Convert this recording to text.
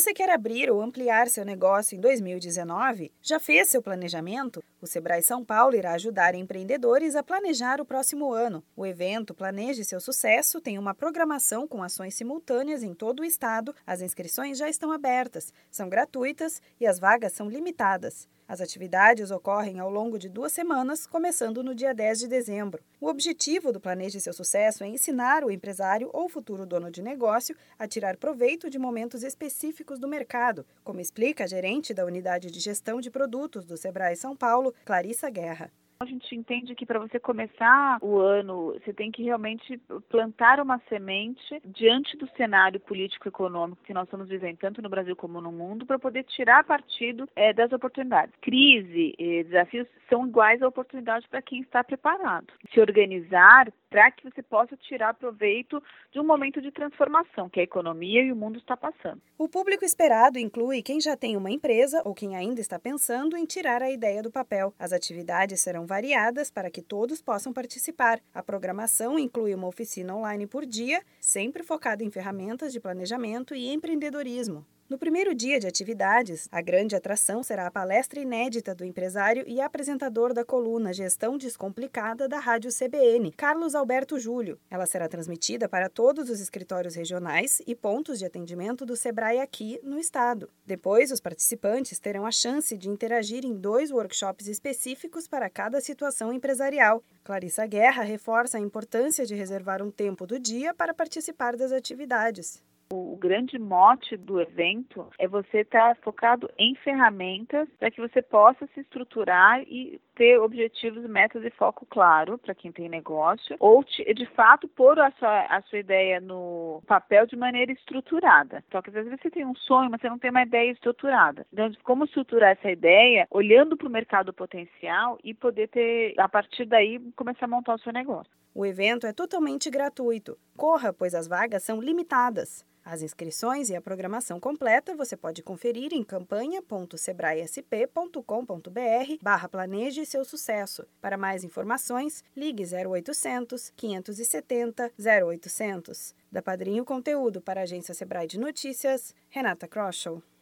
Você quer abrir ou ampliar seu negócio em 2019? Já fez seu planejamento? O Sebrae São Paulo irá ajudar empreendedores a planejar o próximo ano. O evento Planeje seu sucesso tem uma programação com ações simultâneas em todo o estado. As inscrições já estão abertas, são gratuitas e as vagas são limitadas. As atividades ocorrem ao longo de duas semanas, começando no dia 10 de dezembro. O objetivo do Planeje Seu Sucesso é ensinar o empresário ou futuro dono de negócio a tirar proveito de momentos específicos do mercado, como explica a gerente da Unidade de Gestão de Produtos do Sebrae São Paulo, Clarissa Guerra. A gente entende que para você começar o ano, você tem que realmente plantar uma semente diante do cenário político-econômico que nós estamos vivendo, tanto no Brasil como no mundo, para poder tirar partido é, das oportunidades. Crise e desafios são iguais a oportunidades para quem está preparado. Se organizar para que você possa tirar proveito de um momento de transformação que a economia e o mundo está passando. O público esperado inclui quem já tem uma empresa ou quem ainda está pensando em tirar a ideia do papel. As atividades serão variadas para que todos possam participar. A programação inclui uma oficina online por dia, sempre focada em ferramentas de planejamento e empreendedorismo. No primeiro dia de atividades, a grande atração será a palestra inédita do empresário e apresentador da coluna Gestão Descomplicada da Rádio CBN, Carlos Alberto Júlio. Ela será transmitida para todos os escritórios regionais e pontos de atendimento do Sebrae aqui no estado. Depois, os participantes terão a chance de interagir em dois workshops específicos para cada situação empresarial. Clarissa Guerra reforça a importância de reservar um tempo do dia para participar das atividades. O grande mote do evento é você estar tá focado em ferramentas para que você possa se estruturar e ter objetivos, metas e foco claro para quem tem negócio, ou de fato pôr a sua, a sua ideia no papel de maneira estruturada. Só que às vezes você tem um sonho, mas você não tem uma ideia estruturada. Então, como estruturar essa ideia, olhando para o mercado potencial e poder ter, a partir daí, começar a montar o seu negócio. O evento é totalmente gratuito. Corra, pois as vagas são limitadas. As inscrições e a programação completa você pode conferir em campanha.sebraesp.com.br barra planeje seu sucesso. Para mais informações, ligue 0800 570 0800. Da Padrinho Conteúdo para a Agência Sebrae de Notícias, Renata Kroschel.